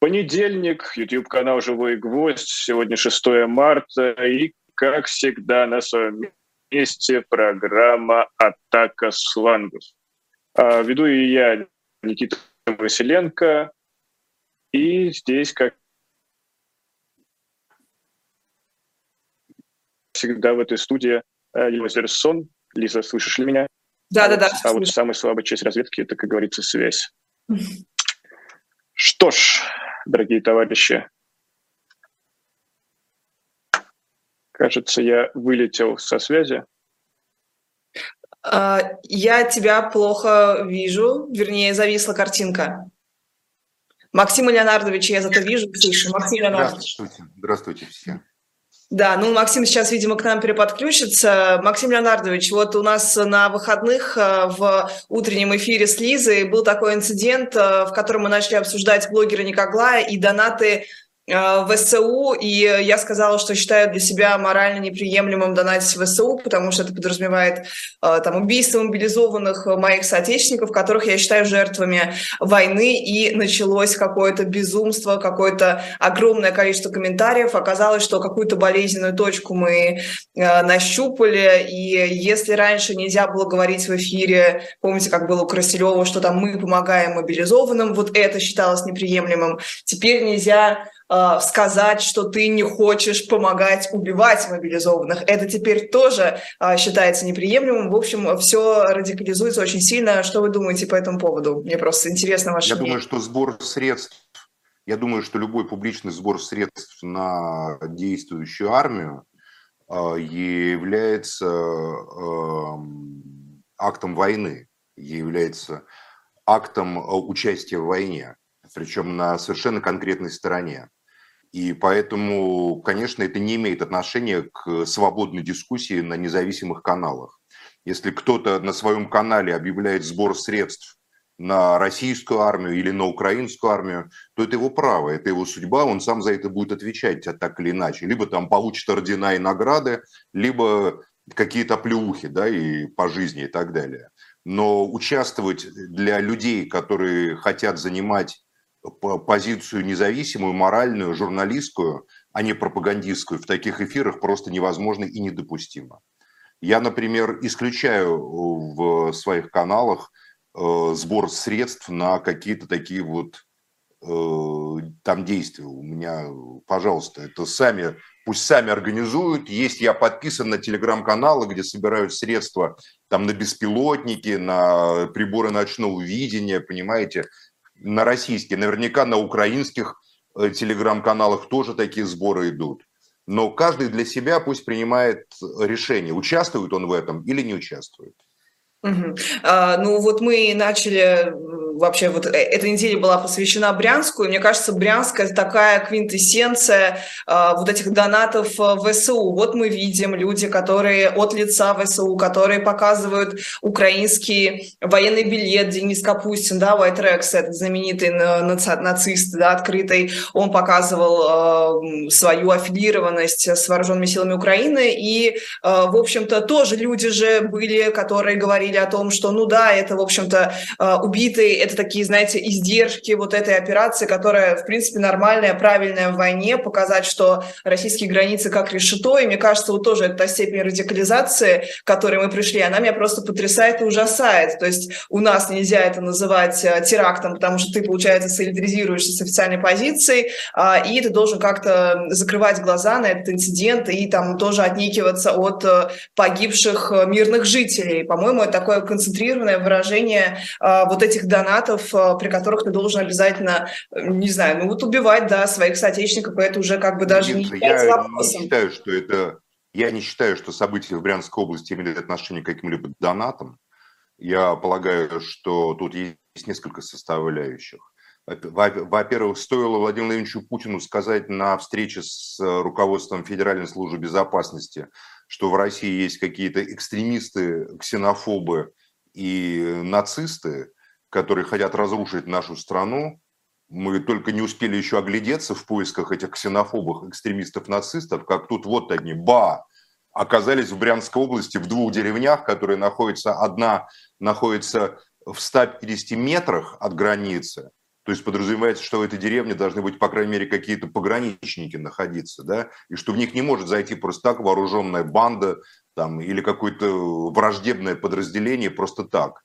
Понедельник, YouTube-канал «Живой гвоздь». Сегодня 6 марта. И, как всегда, на своем месте программа «Атака слангов». А, веду и я, Никита Василенко. И здесь, как всегда, в этой студии Лиза Зерсон. Лиза, слышишь ли меня? Да, да, да. А вот самая слабая часть разведки – это, как говорится, связь. Что ж, дорогие товарищи. Кажется, я вылетел со связи. А, я тебя плохо вижу, вернее, зависла картинка. Максим Леонардович, я зато вижу, слышу. Максим Леонардович. Здравствуйте, здравствуйте все. Да, ну Максим сейчас, видимо, к нам переподключится. Максим Леонардович, вот у нас на выходных э, в утреннем эфире с Лизой был такой инцидент, э, в котором мы начали обсуждать блогера Никоглая и донаты в СУ, и я сказала, что считаю для себя морально неприемлемым донатить в СУ, потому что это подразумевает э, там, убийство мобилизованных моих соотечественников, которых я считаю жертвами войны, и началось какое-то безумство, какое-то огромное количество комментариев. Оказалось, что какую-то болезненную точку мы э, нащупали, и если раньше нельзя было говорить в эфире, помните, как было у Красилева, что там мы помогаем мобилизованным, вот это считалось неприемлемым, теперь нельзя э, сказать, что ты не хочешь помогать убивать мобилизованных. Это теперь тоже э, считается неприемлемым. В общем, все радикализуется очень сильно. Что вы думаете по этому поводу? Мне просто интересно ваше Я мнение. думаю, что сбор средств я думаю, что любой публичный сбор средств на действующую армию э, является эм, актом войны, является актом участия в войне, причем на совершенно конкретной стороне. И поэтому, конечно, это не имеет отношения к свободной дискуссии на независимых каналах. Если кто-то на своем канале объявляет сбор средств на российскую армию или на украинскую армию, то это его право, это его судьба, он сам за это будет отвечать так или иначе. Либо там получит ордена и награды, либо какие-то плюхи, да, и по жизни и так далее. Но участвовать для людей, которые хотят занимать позицию независимую, моральную, журналистскую, а не пропагандистскую в таких эфирах просто невозможно и недопустимо. Я, например, исключаю в своих каналах э, сбор средств на какие-то такие вот э, там действия. У меня, пожалуйста, это сами, пусть сами организуют. Есть, я подписан на телеграм-каналы, где собирают средства там на беспилотники, на приборы ночного видения, понимаете, на российские, наверняка на украинских э, телеграм-каналах тоже такие сборы идут. Но каждый для себя пусть принимает решение, участвует он в этом или не участвует. Угу. А, ну вот мы начали вообще вот э, эта неделя была посвящена Брянску, и мне кажется, Брянск это такая квинтэссенция а, вот этих донатов э, в ВСУ. Вот мы видим люди, которые от лица ВСУ, которые показывают украинский военный билет, Денис Капустин, да, White Rex, этот знаменитый наци- нацист, да, открытый, он показывал э, свою аффилированность с вооруженными силами Украины, и, э, в общем-то, тоже люди же были, которые говорили говорили о том, что, ну да, это, в общем-то, э, убитые, это такие, знаете, издержки вот этой операции, которая, в принципе, нормальная, правильная в войне, показать, что российские границы как решето, и мне кажется, вот тоже эта степень радикализации, к которой мы пришли, она меня просто потрясает и ужасает. То есть у нас нельзя это называть э, терактом, потому что ты, получается, солидаризируешься с официальной позицией, а, и ты должен как-то закрывать глаза на этот инцидент и там тоже отнекиваться от э, погибших мирных жителей. По-моему, это такое концентрированное выражение э, вот этих донатов, э, при которых ты должен обязательно, не знаю, ну вот убивать, да, своих соотечественников, это уже как бы даже Нет, не я вопросом. не считаю, что это... Я не считаю, что события в Брянской области имели отношение к каким-либо донатам. Я полагаю, что тут есть несколько составляющих. Во-первых, стоило Владимиру Владимировичу Путину сказать на встрече с э, руководством Федеральной службы безопасности, что в России есть какие-то экстремисты, ксенофобы и нацисты, которые хотят разрушить нашу страну. Мы только не успели еще оглядеться в поисках этих ксенофобов, экстремистов, нацистов, как тут вот они, ба, оказались в Брянской области в двух деревнях, которые находятся, одна находится в 150 метрах от границы, то есть подразумевается, что в этой деревне должны быть, по крайней мере, какие-то пограничники находиться, да, и что в них не может зайти просто так вооруженная банда там, или какое-то враждебное подразделение просто так.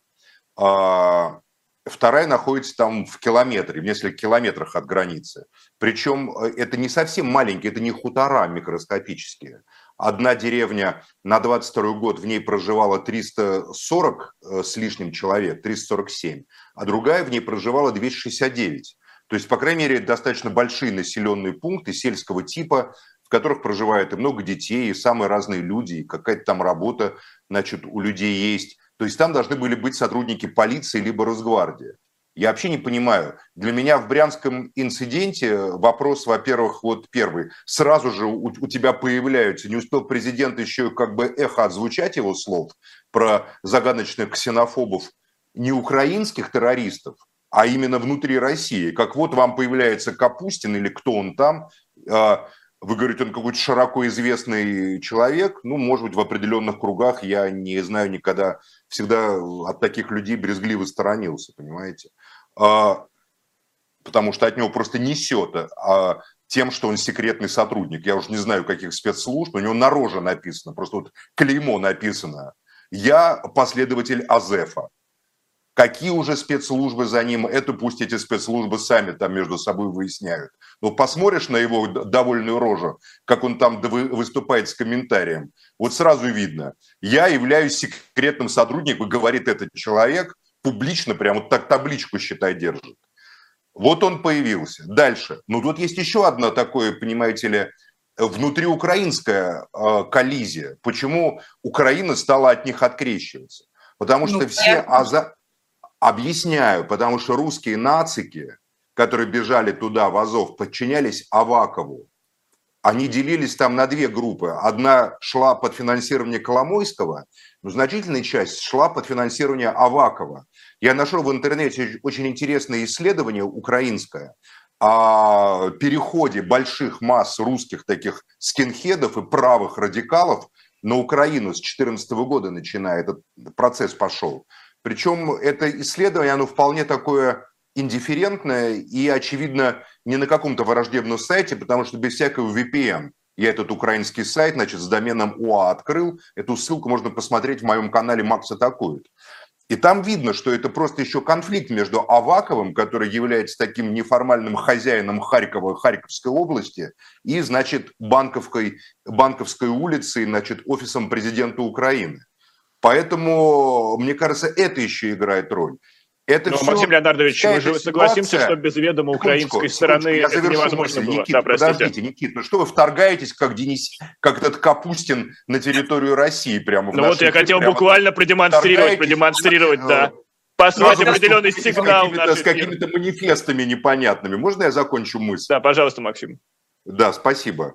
А вторая находится там в километре, в нескольких километрах от границы. Причем э, это не совсем маленькие, это не хутора микроскопические. Одна деревня на 22 год, в ней проживало 340 э, с лишним человек, 347, а другая в ней проживала 269. То есть, по крайней мере, достаточно большие населенные пункты сельского типа, в которых проживает и много детей, и самые разные люди, и какая-то там работа, значит, у людей есть. То есть там должны были быть сотрудники полиции либо Росгвардии. Я вообще не понимаю. Для меня в брянском инциденте вопрос, во-первых, вот первый. Сразу же у, у тебя появляются, не успел президент еще как бы эхо отзвучать его слов про загадочных ксенофобов не украинских террористов, а именно внутри России. Как вот вам появляется Капустин или кто он там, а, вы говорите, он какой-то широко известный человек, ну, может быть, в определенных кругах, я не знаю, никогда всегда от таких людей брезгливо сторонился, понимаете? А, потому что от него просто несет а, тем, что он секретный сотрудник. Я уже не знаю, каких спецслужб, у него на роже написано, просто вот клеймо написано. Я последователь Азефа. Какие уже спецслужбы за ним, это пусть эти спецслужбы сами там между собой выясняют. Но посмотришь на его довольную рожу, как он там выступает с комментарием, вот сразу видно. Я являюсь секретным сотрудником, говорит этот человек, публично прямо вот так табличку, считай, держит. Вот он появился. Дальше. Ну, тут есть еще одна такое, понимаете ли, внутриукраинская э, коллизия. Почему Украина стала от них открещиваться? Потому что ну, все аза... Объясняю, потому что русские нацики, которые бежали туда, в Азов, подчинялись Авакову. Они делились там на две группы. Одна шла под финансирование Коломойского, но значительная часть шла под финансирование Авакова. Я нашел в интернете очень интересное исследование украинское о переходе больших масс русских таких скинхедов и правых радикалов на Украину с 2014 года начиная этот процесс пошел. Причем это исследование, оно вполне такое индифферентное и, очевидно, не на каком-то враждебном сайте, потому что без всякого VPN. Я этот украинский сайт, значит, с доменом УА открыл. Эту ссылку можно посмотреть в моем канале «Макс атакует». И там видно, что это просто еще конфликт между Аваковым, который является таким неформальным хозяином Харькова, Харьковской области, и, значит, Банковской, Банковской улицей, значит, офисом президента Украины. Поэтому, мне кажется, это еще играет роль. Это Но, все, Максим Леонардович, мы же согласимся, что без ведома украинской секундочку, стороны я это невозможно мысль. было. Никита, да, подождите, Никита, ну что вы вторгаетесь, как Денис, как этот Капустин на территорию России прямо Ну вот я хотел буквально продемонстрировать, продемонстрировать, да. Послать ну, определенный сигнал. С какими-то, с какими-то манифестами непонятными. Можно я закончу мысль? Да, пожалуйста, Максим. Да, спасибо.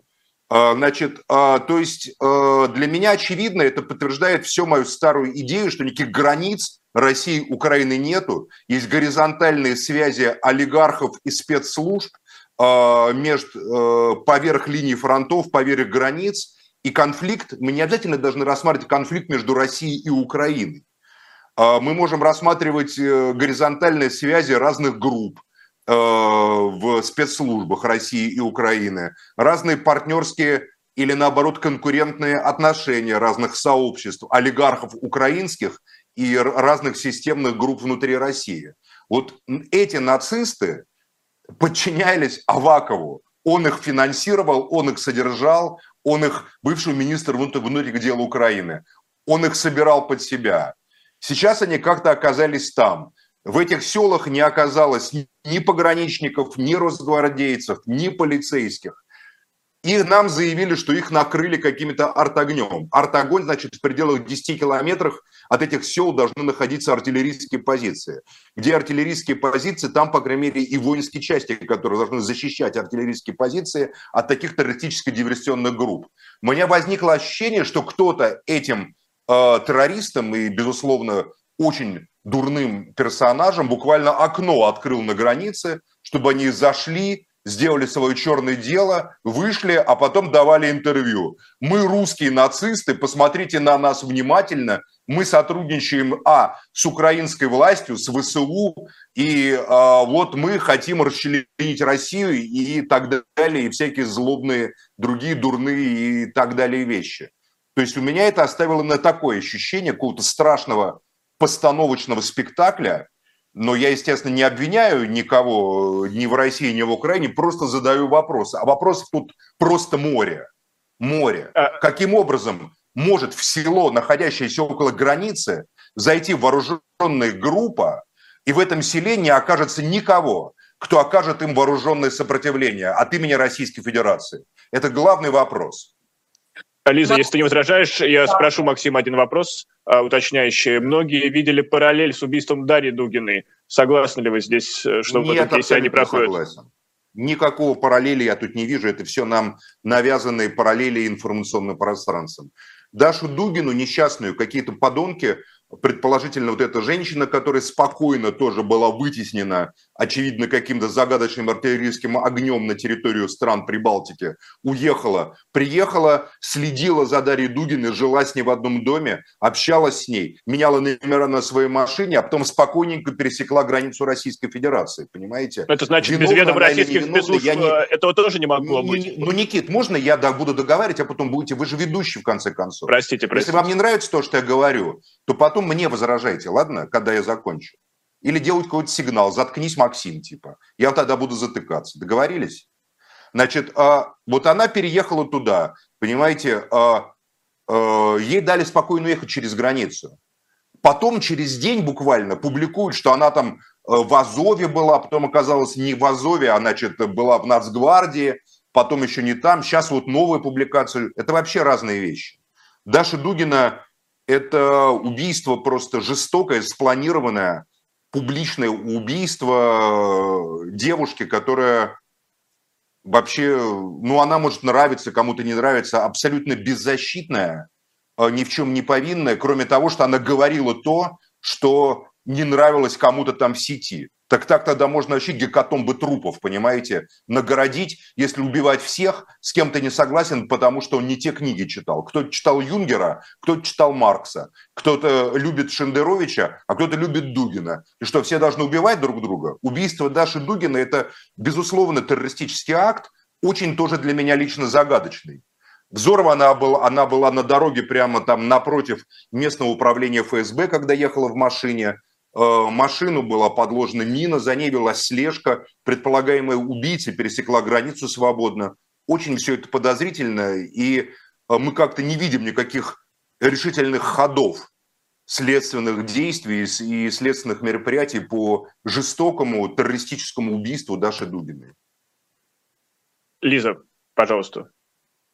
А, значит, а, то есть а, для меня очевидно, это подтверждает всю мою старую идею, что никаких границ России, Украины нету. Есть горизонтальные связи олигархов и спецслужб между, поверх линии фронтов, поверх границ. И конфликт, мы не обязательно должны рассматривать конфликт между Россией и Украиной. Мы можем рассматривать э, горизонтальные связи разных групп, Э, в спецслужбах России и Украины, разные партнерские или наоборот конкурентные отношения разных сообществ, олигархов украинских и разных системных групп внутри России. Вот эти нацисты подчинялись Авакову. Он их финансировал, он их содержал, он их, бывший министр внутренних дел Украины, он их собирал под себя. Сейчас они как-то оказались там в этих селах не оказалось ни пограничников, ни росгвардейцев, ни полицейских. И нам заявили, что их накрыли каким-то артогнем. Артогонь, значит, в пределах 10 километрах от этих сел должны находиться артиллерийские позиции. Где артиллерийские позиции, там, по крайней мере, и воинские части, которые должны защищать артиллерийские позиции от таких террористическо-диверсионных групп. У меня возникло ощущение, что кто-то этим э, террористам и, безусловно, очень дурным персонажем, буквально окно открыл на границе, чтобы они зашли, сделали свое черное дело, вышли, а потом давали интервью. Мы русские нацисты, посмотрите на нас внимательно, мы сотрудничаем, а, с украинской властью, с ВСУ, и а, вот мы хотим расчленить Россию и так далее, и всякие злобные, другие дурные и так далее вещи. То есть у меня это оставило на такое ощущение какого-то страшного постановочного спектакля, но я, естественно, не обвиняю никого ни в России, ни в Украине, просто задаю вопросы. А вопросов тут просто море. Море. А Каким образом может в село, находящееся около границы, зайти вооруженная группа, и в этом селе не окажется никого, кто окажет им вооруженное сопротивление от имени Российской Федерации? Это главный вопрос. Лиза, если ты не возражаешь, я спрошу Максима один вопрос а, уточняющий. Многие видели параллель с убийством Дарьи Дугиной. Согласны ли вы здесь, э, что Нет, в этом кейсе они проходят? Согласен. Никакого параллели я тут не вижу. Это все нам навязанные параллели информационным пространством. Дашу Дугину, несчастную, какие-то подонки предположительно вот эта женщина, которая спокойно тоже была вытеснена, очевидно, каким-то загадочным артиллерийским огнем на территорию стран Прибалтики, уехала, приехала, следила за Дарьей Дугиной, жила с ней в одном доме, общалась с ней, меняла номера на своей машине, а потом спокойненько пересекла границу Российской Федерации, понимаете? Это значит, виновна без ведома российских спецслужб я не... Э, этого тоже не могло не, быть. Ну, Никит, можно я да, буду договаривать, а потом будете, вы же ведущий в конце концов. Простите, простите. Если вам не нравится то, что я говорю, то потом мне возражайте, ладно, когда я закончу. Или делать какой-то сигнал, заткнись, Максим, типа. Я тогда буду затыкаться. Договорились? Значит, а, вот она переехала туда, понимаете, а, а, ей дали спокойно ехать через границу. Потом через день буквально публикуют, что она там в Азове была, потом оказалась не в Азове, а, значит, была в Нацгвардии, потом еще не там. Сейчас вот новая публикация. Это вообще разные вещи. Даша Дугина это убийство просто жестокое, спланированное, публичное убийство э, девушки, которая вообще, ну, она может нравиться, кому-то не нравится, абсолютно беззащитная, э, ни в чем не повинная, кроме того, что она говорила то, что не нравилось кому-то там в сети. Так так тогда можно вообще гекатомбы трупов, понимаете, нагородить, если убивать всех, с кем то не согласен, потому что он не те книги читал. Кто-то читал Юнгера, кто-то читал Маркса, кто-то любит Шендеровича, а кто-то любит Дугина. И что, все должны убивать друг друга? Убийство Даши Дугина – это, безусловно, террористический акт, очень тоже для меня лично загадочный. Взорова она была, она была на дороге прямо там напротив местного управления ФСБ, когда ехала в машине – Э, машину была подложена мина, за ней велась слежка, предполагаемая убийца пересекла границу свободно. Очень все это подозрительно, и э, мы как-то не видим никаких решительных ходов следственных действий и следственных мероприятий по жестокому террористическому убийству Даши Дугиной. Лиза, пожалуйста.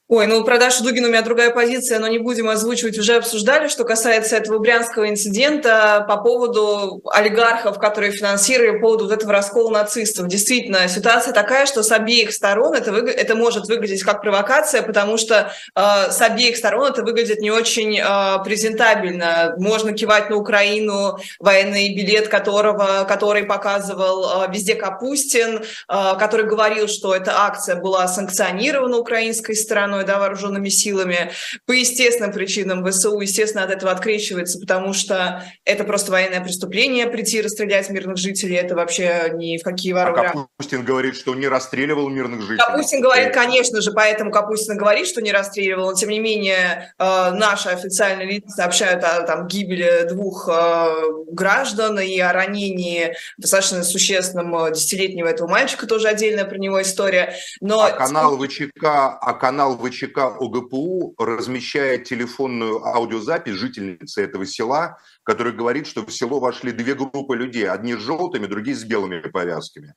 Ой, ну про Дашу Дугину у меня другая позиция, но не будем озвучивать, уже обсуждали, что касается этого брянского инцидента по поводу олигархов, которые финансировали, по поводу вот этого раскола нацистов. Действительно, ситуация такая, что с обеих сторон это, вы, это может выглядеть как провокация, потому что э, с обеих сторон это выглядит не очень э, презентабельно. Можно кивать на Украину, военный билет которого, который показывал э, везде Капустин, э, который говорил, что эта акция была санкционирована украинской стороной, стороной, да, вооруженными силами. По естественным причинам ВСУ, естественно, от этого открещивается, потому что это просто военное преступление, прийти и расстрелять мирных жителей, это вообще ни в какие ворота. А Капустин говорит, что не расстреливал мирных жителей. Капустин говорит, конечно же, поэтому Капустин говорит, что не расстреливал, но тем не менее э, наши официальные лица сообщают о там, гибели двух э, граждан и о ранении достаточно существенном э, десятилетнего этого мальчика, тоже отдельная про него история. Но... А канал ВЧК, а канал ВЧК ОГПУ размещает телефонную аудиозапись жительницы этого села, которая говорит, что в село вошли две группы людей, одни с желтыми, другие с белыми повязками.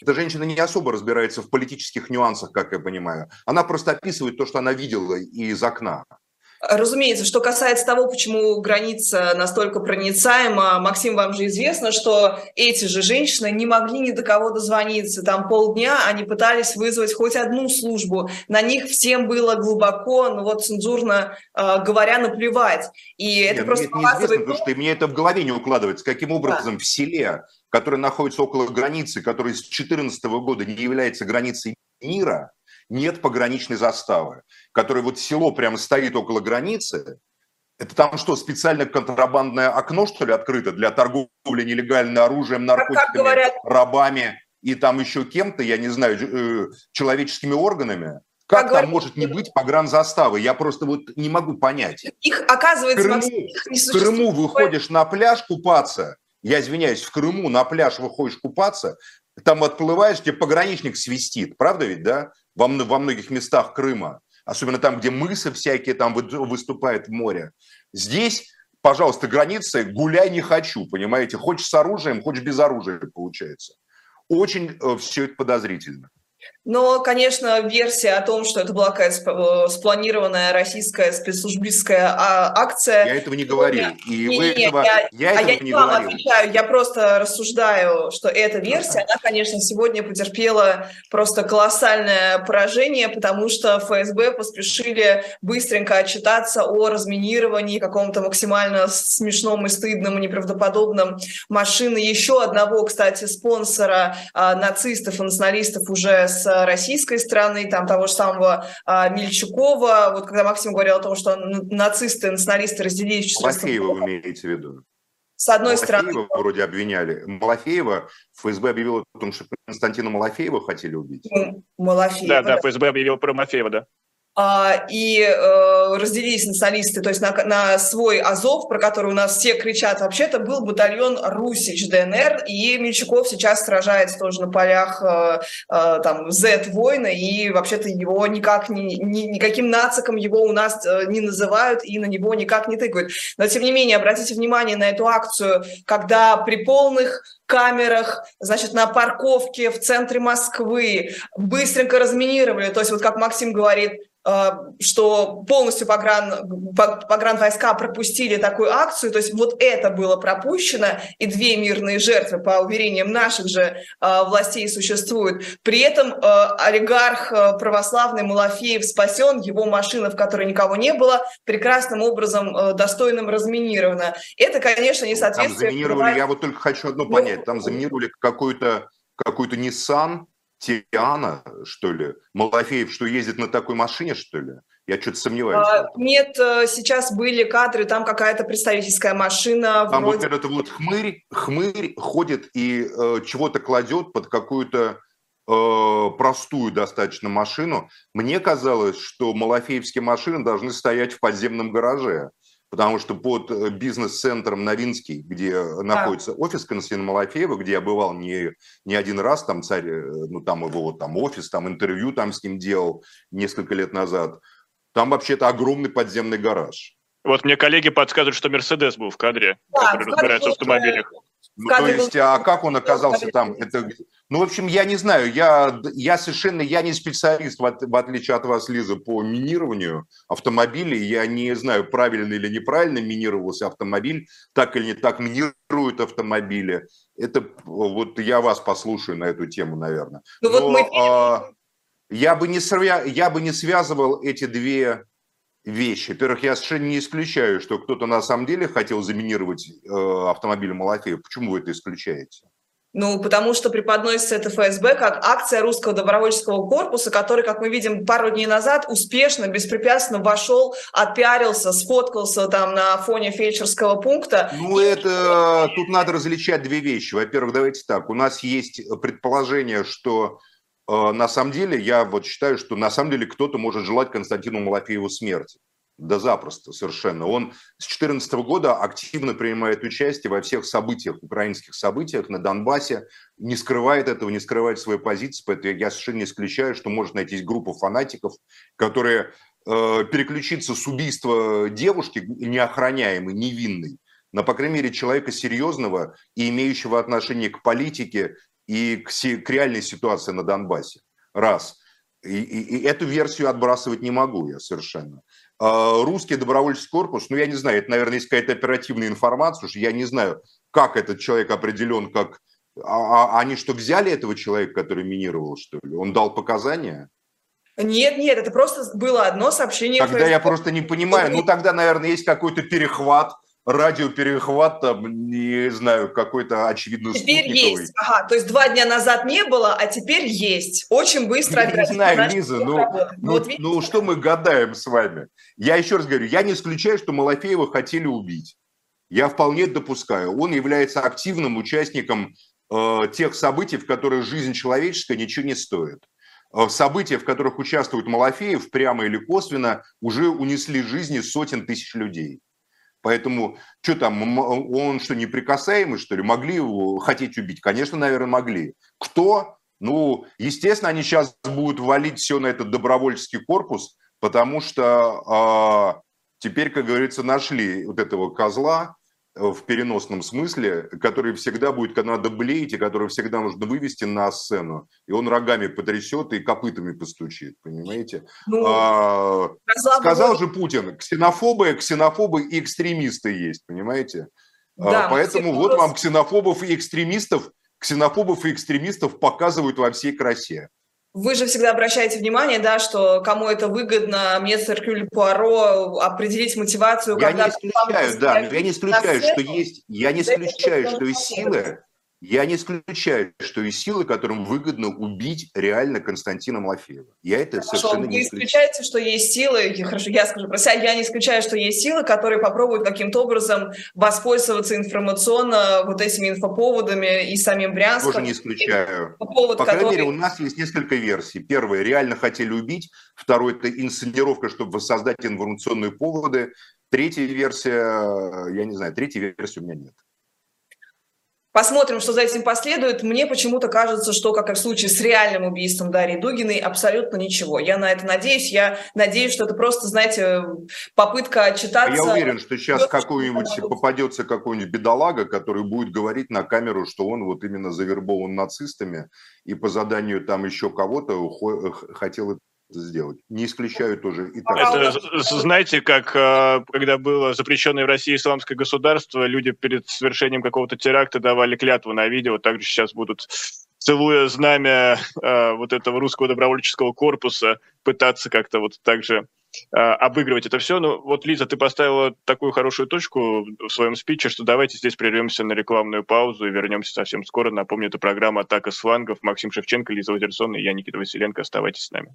Эта женщина не особо разбирается в политических нюансах, как я понимаю. Она просто описывает то, что она видела из окна. Разумеется, что касается того, почему граница настолько проницаема, Максим, вам же известно, что эти же женщины не могли ни до кого дозвониться. Там полдня они пытались вызвать хоть одну службу. На них всем было глубоко, ну вот цензурно э, говоря, наплевать. И это Нет, просто мне это неизвестно, потому что мне это в голове не укладывается. Каким образом да. в селе, которое находится около границы, которое с 2014 года не является границей мира, нет пограничной заставы, которая вот село прямо стоит около границы, Это там что, специально контрабандное окно, что ли, открыто для торговли нелегальным оружием, наркотиками, говорят... рабами и там еще кем-то, я не знаю, э, человеческими органами? Как, как там говорят... может не быть погранзаставы? Я просто вот не могу понять. Их, оказывается, в Крыму, в Крыму выходишь на пляж купаться, я извиняюсь, в Крыму на пляж выходишь купаться, там отплываешь, тебе пограничник свистит, правда ведь, да? Во, во многих местах Крыма особенно там, где мысы всякие там выступают в море. Здесь, пожалуйста, границы гуляй не хочу, понимаете? Хочешь с оружием, хочешь без оружия, получается. Очень э, все это подозрительно. Но, конечно, версия о том, что это была какая-то спланированная российская спецслужбистская а, акция... Я этого не говорил. И не, вы не, этого... Я, я, а этого я не вам говорил. отвечаю, я просто рассуждаю, что эта версия, она, конечно, сегодня потерпела просто колоссальное поражение, потому что ФСБ поспешили быстренько отчитаться о разминировании каком-то максимально смешном и стыдном и неправдоподобном машины еще одного, кстати, спонсора а, нацистов и националистов уже с российской стороны, там того же самого а, Мельчукова, вот когда Максим говорил о том, что нацисты, националисты разделились в числе... Малафеева вы имеете в виду? С одной Малафеева стороны... вроде обвиняли. Малафеева, ФСБ объявил о том, что Константина Малафеева хотели убить. Малафеева. Да, да, ФСБ объявил про Малафеева, да. А, и э, разделились националисты, то есть на, на свой Азов, про который у нас все кричат, вообще-то был батальон Русич ДНР, и Мельчаков сейчас сражается тоже на полях э, э, там Z-война, и вообще-то его никак, ни, ни, никаким нациком его у нас не называют, и на него никак не тыкают. Но, тем не менее, обратите внимание на эту акцию, когда при полных камерах, значит, на парковке в центре Москвы. Быстренько разминировали, то есть вот как Максим говорит, Э, что полностью погран, погран войска пропустили такую акцию, то есть вот это было пропущено, и две мирные жертвы, по уверениям наших же э, властей, существуют. При этом э, олигарх православный Малафеев спасен, его машина, в которой никого не было, прекрасным образом достойным разминирована. Это, конечно, не соответствует... Там заминировали, я вот только хочу одно понять, там заминировали какой-то какой-то Nissan, Тиана, что ли? Малафеев, что ездит на такой машине, что ли? Я что-то сомневаюсь. А, нет, э, сейчас были кадры, там какая-то представительская машина. Там вроде... вот этот вот хмырь, хмырь ходит и э, чего-то кладет под какую-то э, простую достаточно машину. Мне казалось, что малафеевские машины должны стоять в подземном гараже потому что под э, бизнес-центром Новинский, где да. находится офис Константина Малафеева, где я бывал не, не один раз, там царь, э, ну там его вот там офис, там интервью там с ним делал несколько лет назад, там вообще-то огромный подземный гараж. Вот мне коллеги подсказывают, что Мерседес был в кадре, да, который разбирается в автомобилях. Ну, то есть, а как он оказался там? Это, ну, в общем, я не знаю, я, я совершенно, я не специалист, в, в отличие от вас, Лиза, по минированию автомобилей. Я не знаю, правильно или неправильно минировался автомобиль, так или не так минируют автомобили. Это вот я вас послушаю на эту тему, наверное. Ну, Но, вот мы... а, я, бы не свя... я бы не связывал эти две вещи. Во-первых, я совершенно не исключаю, что кто-то на самом деле хотел заминировать э, автомобиль Малафеев. Почему вы это исключаете? Ну, потому что преподносится это ФСБ как акция русского добровольческого корпуса, который, как мы видим, пару дней назад успешно, беспрепятственно вошел, отпиарился, сфоткался там на фоне фельдшерского пункта. Ну, это тут надо различать две вещи. Во-первых, давайте так, у нас есть предположение, что Э, на самом деле, я вот считаю, что на самом деле кто-то может желать Константину Малафееву смерти. Да запросто, совершенно. Он с 2014 года активно принимает участие во всех событиях, украинских событиях на Донбассе, не скрывает этого, не скрывает свои позиции, поэтому я совершенно не исключаю, что может найтись группа фанатиков, которые э, переключиться с убийства девушки неохраняемой, невинной, на, по крайней мере, человека серьезного и имеющего отношение к политике и к, к реальной ситуации на Донбассе. Раз. И, и, и эту версию отбрасывать не могу я совершенно. А, русский добровольческий корпус, ну, я не знаю, это, наверное, есть какая-то оперативная информация, что я не знаю, как этот человек определен, как... А, а они что, взяли этого человека, который минировал, что ли? Он дал показания? Нет, нет, это просто было одно сообщение. Тогда я просто не понимаю. Ну, тогда, наверное, есть какой-то перехват радиоперехват, там, не знаю, какой-то очевидно Теперь есть. Ага, то есть два дня назад не было, а теперь есть. Очень быстро. Я не знаю, Лиза, ну, ну, ну, вот, ну что мы гадаем с вами? Я еще раз говорю, я не исключаю, что Малафеева хотели убить. Я вполне допускаю. Он является активным участником э, тех событий, в которых жизнь человеческая ничего не стоит. Э, события, в которых участвует Малафеев, прямо или косвенно, уже унесли жизни сотен тысяч людей. Поэтому, что там, он что, неприкасаемый, что ли? Могли его хотеть убить? Конечно, наверное, могли. Кто? Ну, естественно, они сейчас будут валить все на этот добровольческий корпус, потому что э, теперь, как говорится, нашли вот этого козла, в переносном смысле, который всегда будет, когда надо блеять, и который всегда нужно вывести на сцену. И он рогами потрясет и копытами постучит, понимаете? Ну, а, сказал же Путин, ксенофобы, ксенофобы и экстремисты есть, понимаете? А, да, Поэтому вот вам ксенофобов и экстремистов, ксенофобов и экстремистов показывают во всей красе. Вы же всегда обращаете внимание, да, что кому это выгодно, мне Церкюль Пуаро определить мотивацию. Я когда не исключаю, да, я не исключаю, что есть, я не исключаю, что есть силы, я не исключаю, что есть силы, которым выгодно убить реально Константина Малафеева. Я это хорошо, совершенно не исключаю. Вы исключаете, что есть силы, хорошо, я скажу про себя, я не исключаю, что есть силы, которые попробуют каким-то образом воспользоваться информационно вот этими инфоповодами и самим Брянском. Тоже не исключаю. По, повод, По крайней который... мере, у нас есть несколько версий. Первое, реально хотели убить. Второе, это инсценировка, чтобы воссоздать информационные поводы. Третья версия, я не знаю, третьей версии у меня нет. Посмотрим, что за этим последует. Мне почему-то кажется, что, как и в случае с реальным убийством Дарьи Дугиной, абсолютно ничего. Я на это надеюсь. Я надеюсь, что это просто, знаете, попытка отчитаться. Я уверен, что сейчас какой-нибудь попадется какой-нибудь бедолага, который будет говорить на камеру, что он вот именно завербован нацистами и по заданию там еще кого-то хотел сделать. Не исключаю тоже и так. Это, знаете, как э, когда было запрещенное в России исламское государство, люди перед совершением какого-то теракта давали клятву на видео, также сейчас будут целуя знамя э, вот этого русского добровольческого корпуса, пытаться как-то вот так же э, обыгрывать это все. Ну вот, Лиза, ты поставила такую хорошую точку в своем спиче, что давайте здесь прервемся на рекламную паузу и вернемся совсем скоро. Напомню, это программа «Атака с флангов». Максим Шевченко, Лиза Вазерсон и я, Никита Василенко. Оставайтесь с нами.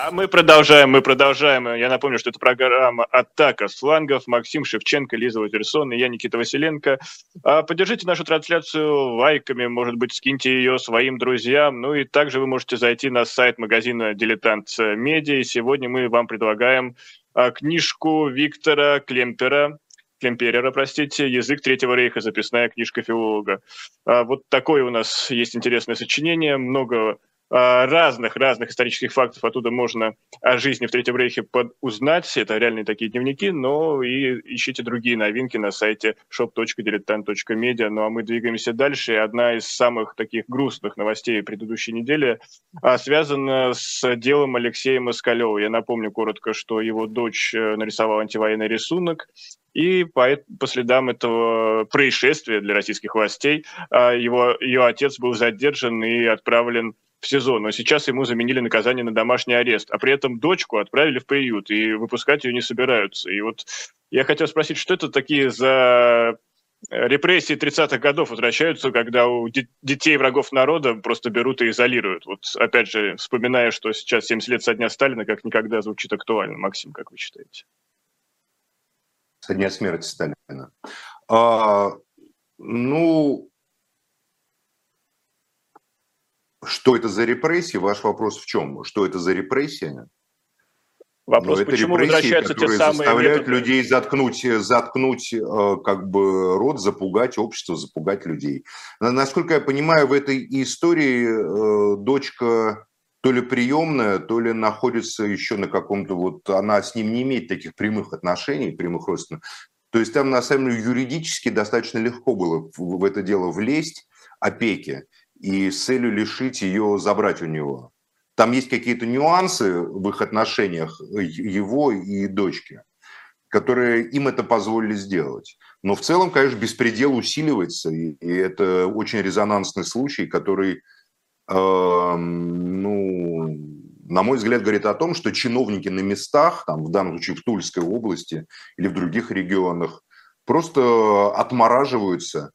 А мы продолжаем, мы продолжаем. Я напомню, что это программа «Атака с флангов». Максим Шевченко, Лиза Ватерсон и я, Никита Василенко. А поддержите нашу трансляцию лайками, может быть, скиньте ее своим друзьям. Ну и также вы можете зайти на сайт магазина «Дилетант Медиа». И сегодня мы вам предлагаем а, книжку Виктора Клемпера Клемперера, простите, «Язык Третьего Рейха», записная книжка филолога. А, вот такое у нас есть интересное сочинение, много разных-разных исторических фактов оттуда можно о жизни в Третьем Рейхе узнать. Это реальные такие дневники, но и ищите другие новинки на сайте shop.diletant.media. Ну а мы двигаемся дальше. И одна из самых таких грустных новостей предыдущей недели а, связана с делом Алексея Москалева. Я напомню коротко, что его дочь э, нарисовала антивоенный рисунок, и по, по следам этого происшествия для российских властей а, его, ее отец был задержан и отправлен в СИЗО, но сейчас ему заменили наказание на домашний арест, а при этом дочку отправили в приют, и выпускать ее не собираются. И вот я хотел спросить, что это такие за репрессии 30-х годов возвращаются, когда у детей врагов народа просто берут и изолируют. Вот опять же, вспоминая, что сейчас 70 лет со дня Сталина, как никогда звучит актуально. Максим, как вы считаете? Со дня смерти Сталина. А, ну, что это за репрессии? Ваш вопрос в чем? Что это за репрессия? Вопрос, Но почему возвращаются те самые заставляют методы? людей заткнуть, заткнуть э, как бы рот, запугать общество, запугать людей. Насколько я понимаю, в этой истории э, дочка то ли приемная, то ли находится еще на каком-то вот... Она с ним не имеет таких прямых отношений, прямых родственных. То есть там, на самом деле, юридически достаточно легко было в это дело влезть опеки и с целью лишить ее, забрать у него. Там есть какие-то нюансы в их отношениях э, его и дочки, которые им это позволили сделать. Но в целом, конечно, беспредел усиливается, и, и это очень резонансный случай, который, э, ну, на мой взгляд, говорит о том, что чиновники на местах, там, в данном случае в Тульской области или в других регионах, просто отмораживаются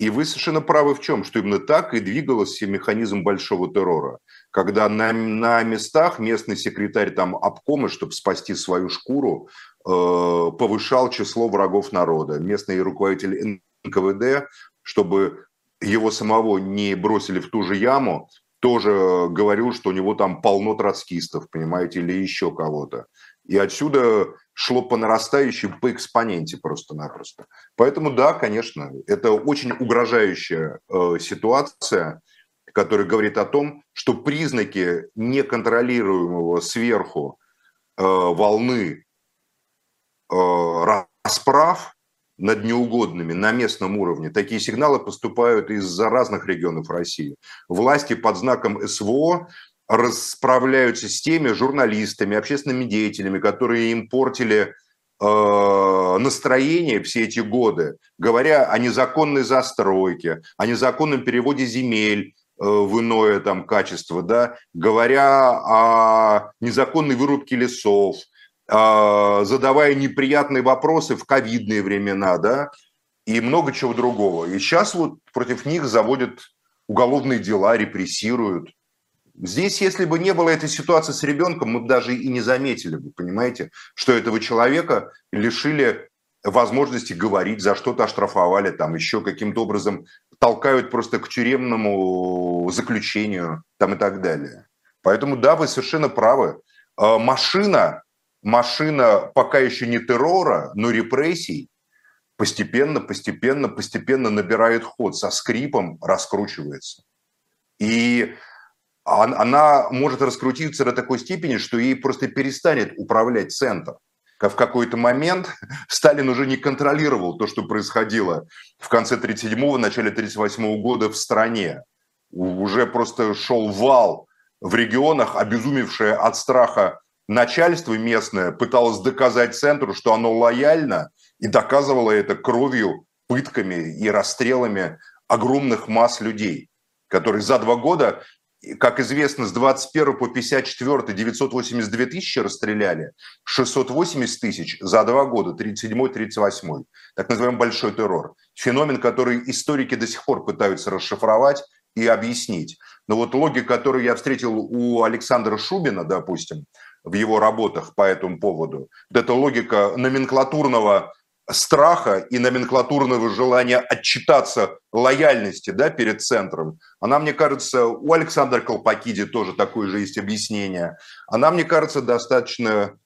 и вы совершенно правы в чем, что именно так и двигался механизм большого террора. Когда на, на местах местный секретарь там обкома, чтобы спасти свою шкуру, э, повышал число врагов народа. Местный руководитель НКВД, чтобы его самого не бросили в ту же яму, тоже говорил, что у него там полно троцкистов, понимаете, или еще кого-то. И отсюда шло по нарастающей, по экспоненте просто-напросто. Поэтому да, конечно, это очень угрожающая э, ситуация, которая говорит о том, что признаки неконтролируемого сверху э, волны э, расправ над неугодными на местном уровне. Такие сигналы поступают из разных регионов России. Власти под знаком СВО расправляются с теми журналистами, общественными деятелями, которые им портили э, настроение все эти годы, говоря о незаконной застройке, о незаконном переводе земель э, в иное там качество, да, говоря о незаконной вырубке лесов, э, задавая неприятные вопросы в ковидные времена, да, и много чего другого. И сейчас вот против них заводят уголовные дела, репрессируют. Здесь, если бы не было этой ситуации с ребенком, мы бы даже и не заметили бы, понимаете, что этого человека лишили возможности говорить, за что-то оштрафовали, там еще каким-то образом толкают просто к тюремному заключению там и так далее. Поэтому да, вы совершенно правы. А, машина, машина пока еще не террора, но репрессий постепенно, постепенно, постепенно набирает ход, со скрипом раскручивается. И она может раскрутиться до такой степени, что ей просто перестанет управлять центр. В какой-то момент Сталин уже не контролировал то, что происходило в конце 1937-го, начале 1938 года в стране. Уже просто шел вал в регионах, обезумевшее от страха начальство местное пыталось доказать центру, что оно лояльно, и доказывало это кровью, пытками и расстрелами огромных масс людей, которые за два года как известно, с 21 по 54 982 тысячи расстреляли, 680 тысяч за два года, 37-38, так называемый большой террор. Феномен, который историки до сих пор пытаются расшифровать и объяснить. Но вот логика, которую я встретил у Александра Шубина, допустим, в его работах по этому поводу, вот эта логика номенклатурного страха и номенклатурного желания отчитаться лояльности да, перед центром, она, мне кажется, у Александра Колпакиди тоже такое же есть объяснение. Она, мне кажется, достаточно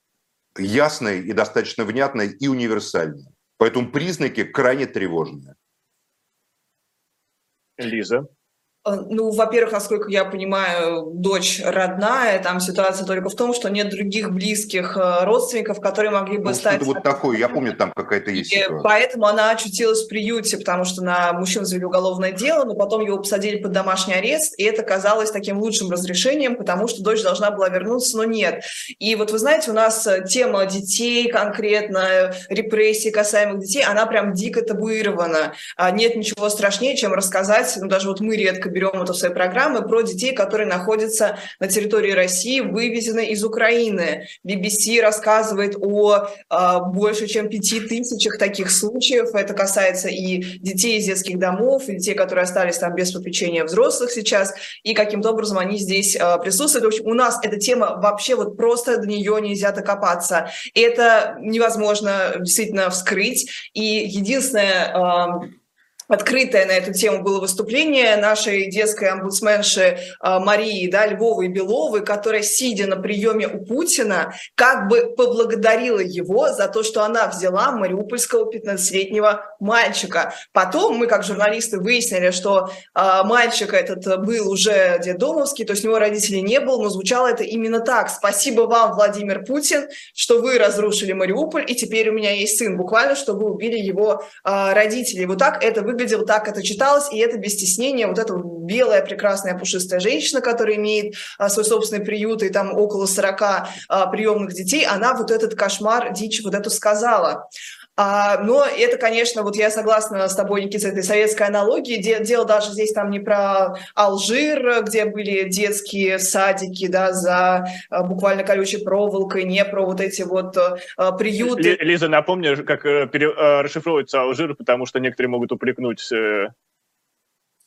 ясной и достаточно внятной и универсальной. Поэтому признаки крайне тревожные. Лиза. Э, ну, во-первых, насколько я понимаю, дочь родная, там ситуация только в том, что нет других близких э, родственников, которые могли бы ну, стать... вот такое, я помню, там какая-то есть и ситуация. Поэтому она очутилась в приюте, потому что на мужчину завели уголовное дело, но потом его посадили под домашний арест, и это казалось таким лучшим разрешением, потому что дочь должна была вернуться, но нет. И вот вы знаете, у нас э, тема детей конкретно, репрессий касаемых детей, она прям дико табуирована. А нет ничего страшнее, чем рассказать, ну даже вот мы редко берем это в свои программы, про детей, которые находятся на территории России, вывезены из Украины. BBC рассказывает о э, больше чем пяти тысячах таких случаев. Это касается и детей из детских домов, и детей, которые остались там без попечения взрослых сейчас, и каким-то образом они здесь э, присутствуют. В общем, у нас эта тема вообще вот просто до нее нельзя докопаться. Это невозможно действительно вскрыть. И единственное, э, открытое на эту тему было выступление нашей детской омбудсменши а, Марии да, Львовой Беловой, которая, сидя на приеме у Путина, как бы поблагодарила его за то, что она взяла мариупольского 15-летнего мальчика. Потом мы, как журналисты, выяснили, что э, мальчик этот был уже детдомовский, то есть у него родителей не было, но звучало это именно так. Спасибо вам, Владимир Путин, что вы разрушили Мариуполь, и теперь у меня есть сын. Буквально, что вы убили его э, родителей. Вот так это выглядит выглядело, так это читалось, и это без стеснения, вот эта белая прекрасная пушистая женщина, которая имеет а, свой собственный приют, и там около 40 а, приемных детей, она вот этот кошмар, дичь вот эту сказала. А, но это, конечно, вот я согласна с тобой, Никита, этой советской аналогии. Дело даже здесь там не про Алжир, где были детские садики, да, за а, буквально колючей проволокой, не про вот эти вот а, приюты. Лиза, напомни, как э, пере, а, расшифровывается Алжир, потому что некоторые могут упрекнуть э, ну, э,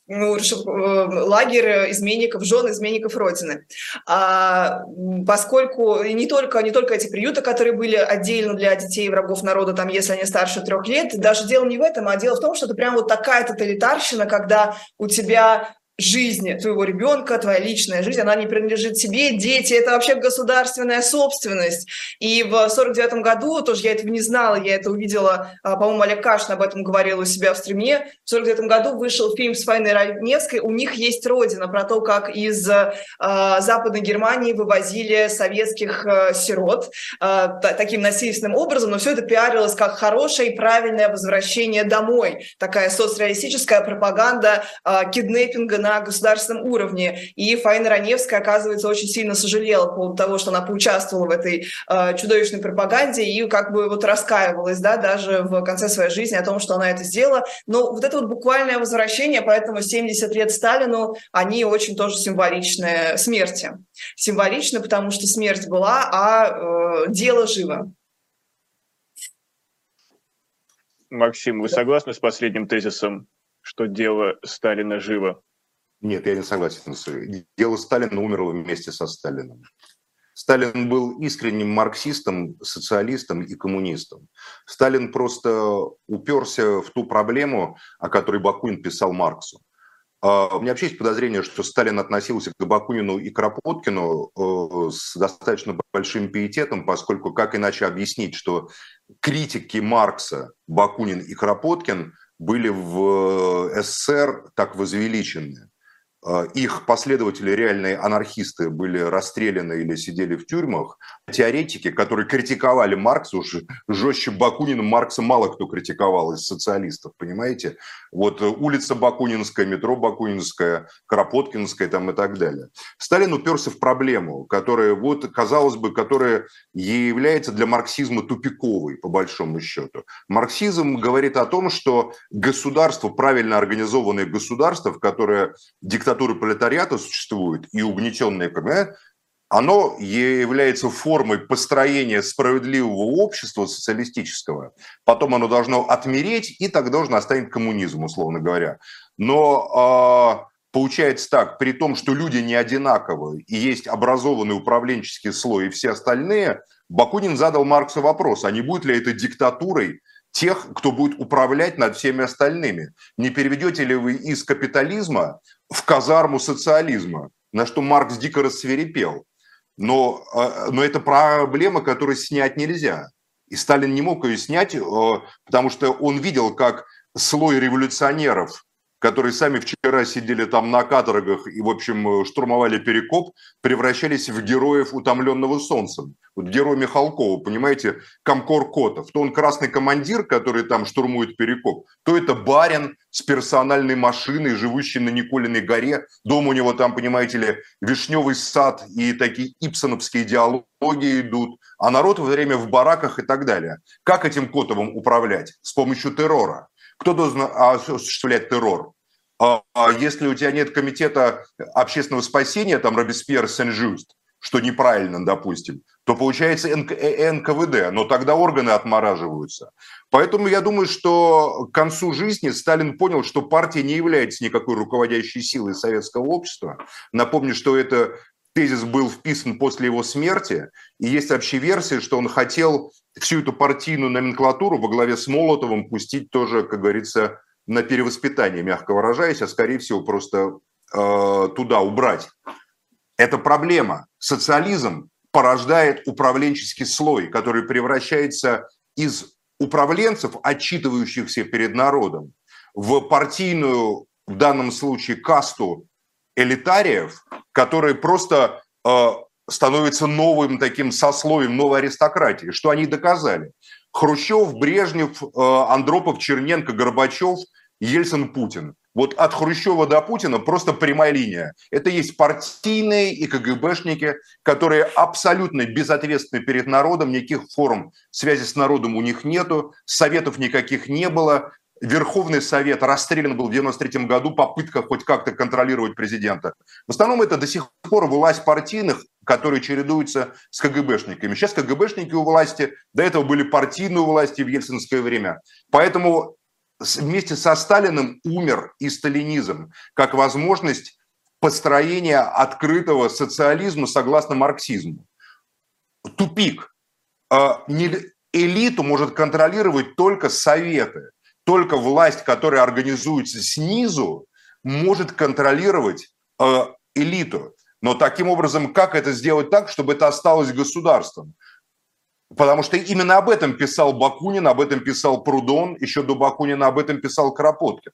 лагерь изменников, жен изменников Родины. А, поскольку не только, не только эти приюты, которые были отдельно для детей врагов народа, там, если они старше трех лет, даже дело не в этом, а дело в том, что это прям вот такая тоталитарщина, когда у тебя жизни твоего ребенка, твоя личная жизнь, она не принадлежит тебе, дети, это вообще государственная собственность. И в 49 году, тоже я этого не знала, я это увидела, а, по-моему, Олег Кашин об этом говорил у себя в стриме, в 49 году вышел фильм с Файной Раневской «У них есть родина», про то, как из э, Западной Германии вывозили советских э, сирот э, таким насильственным образом, но все это пиарилось как хорошее и правильное возвращение домой, такая соцреалистическая пропаганда э, киднеппинга на на государственном уровне. И Фаина Раневская, оказывается, очень сильно сожалела по поводу того, что она поучаствовала в этой э, чудовищной пропаганде и как бы вот раскаивалась, да, даже в конце своей жизни о том, что она это сделала. Но вот это вот буквальное возвращение, поэтому 70 лет Сталину, они очень тоже символичные смерти. Символично, потому что смерть была, а э, дело живо. Максим, вы согласны с последним тезисом, что дело Сталина живо? Нет, я не согласен Дело Сталина умерло вместе со Сталином. Сталин был искренним марксистом, социалистом и коммунистом. Сталин просто уперся в ту проблему, о которой Бакунин писал Марксу. А, у меня вообще есть подозрение, что Сталин относился к Бакунину и Кропоткину э, с достаточно большим пиететом, поскольку как иначе объяснить, что критики Маркса Бакунин и Кропоткин были в э, СССР так возвеличены. А, их последователи, реальные анархисты, были расстреляны или сидели в тюрьмах. Теоретики, которые критиковали Маркса, уж жестче Бакунина Маркса мало кто критиковал из социалистов, понимаете? Вот улица Бакунинская, метро Бакунинская, Кропоткинская там и так далее. Сталин уперся в проблему, которая, вот, казалось бы, которая является для марксизма тупиковой, по большому счету. Марксизм говорит о том, что государство, правильно организованное государство, в которое диктатура диктатуры пролетариата существует и угнетенное КГ, оно является формой построения справедливого общества социалистического. Потом оно должно отмереть, и тогда должен останет коммунизм, условно говоря. Но э, получается так, при том, что люди не одинаковы, и есть образованный управленческий слой и все остальные, Бакунин задал Марксу вопрос, а не будет ли это диктатурой тех, кто будет управлять над всеми остальными. Не переведете ли вы из капитализма в казарму социализма? На что Маркс дико рассверепел. Но, э, но это проблема, которую снять нельзя. И Сталин не мог ее снять, э, потому что он видел, как слой революционеров которые сами вчера сидели там на каторгах и, в общем, штурмовали Перекоп, превращались в героев, утомленного солнцем. Вот герой Михалкова, понимаете, Комкор Котов. То он красный командир, который там штурмует Перекоп, то это барин с персональной машиной, живущий на Николиной горе. Дом у него там, понимаете ли, вишневый сад и такие ипсоновские диалоги идут. А народ во время в бараках и так далее. Как этим Котовым управлять? С помощью террора. Кто должен осуществлять террор? А, а если у тебя нет комитета общественного спасения, там Робеспьер Сен-Жюст, что неправильно, допустим, то получается НК, э, НКВД, но тогда органы отмораживаются. Поэтому я думаю, что к концу жизни Сталин понял, что партия не является никакой руководящей силой советского общества. Напомню, что это тезис был вписан после его смерти, и есть вообще версия, что он хотел всю эту партийную номенклатуру во главе с Молотовым пустить тоже, как говорится, на перевоспитание, мягко выражаясь, а скорее всего просто э, туда убрать. Это проблема. Социализм порождает управленческий слой, который превращается из управленцев, отчитывающихся перед народом, в партийную, в данном случае, касту элитариев, которые просто э, становятся новым таким сословием, новой аристократии. Что они доказали? Хрущев, Брежнев, э, Андропов, Черненко, Горбачев, Ельцин, Путин. Вот от Хрущева до Путина просто прямая линия. Это есть партийные и КГБшники, которые абсолютно безответственны перед народом, никаких форм связи с народом у них нету, советов никаких не было. Верховный Совет расстрелян был в 93 году, попытка хоть как-то контролировать президента. В основном это до сих пор власть партийных, которые чередуются с КГБшниками. Сейчас КГБшники у власти, до этого были партийные власти в ельцинское время. Поэтому вместе со Сталиным умер и сталинизм как возможность построения открытого социализма согласно марксизму. Тупик. А, элиту может контролировать только советы. Только власть, которая организуется снизу, может контролировать а, элиту. Но таким образом, как это сделать так, чтобы это осталось государством? Потому что именно об этом писал Бакунин, об этом писал Прудон, еще до Бакунина об этом писал Кропоткин.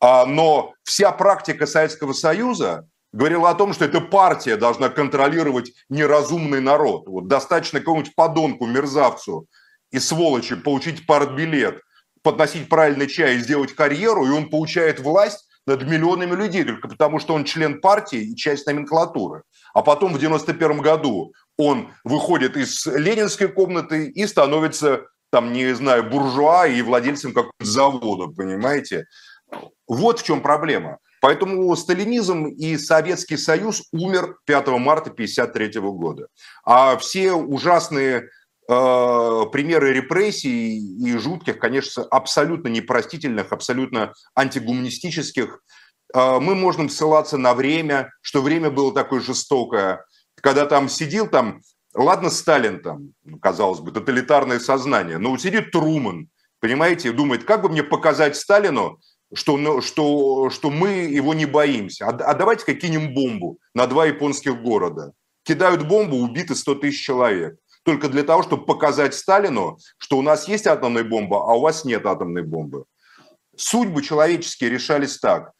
А, но вся практика Советского Союза говорила о том, что эта партия должна контролировать неразумный народ. Вот достаточно какому-нибудь подонку, мерзавцу и сволочи получить партбилет, подносить правильный чай и сделать карьеру, и он получает власть над миллионами людей только потому, что он член партии и часть номенклатуры. А потом в 91 году он выходит из ленинской комнаты и становится, там, не знаю, буржуа и владельцем какого-то завода, понимаете? Вот в чем проблема. Поэтому сталинизм и Советский Союз умер 5 марта 1953 года. А все ужасные э, примеры репрессий и жутких, конечно, абсолютно непростительных, абсолютно антигуманистических, э, мы можем ссылаться на время, что время было такое жестокое, когда там сидел там, ладно, Сталин там, ну, казалось бы, тоталитарное сознание, но сидит Труман, понимаете, думает, как бы мне показать Сталину, что, ну, что, что мы его не боимся. А, а давайте-ка кинем бомбу на два японских города. Кидают бомбу, убиты 100 тысяч человек. Только для того, чтобы показать Сталину, что у нас есть атомная бомба, а у вас нет атомной бомбы. Судьбы человеческие решались так.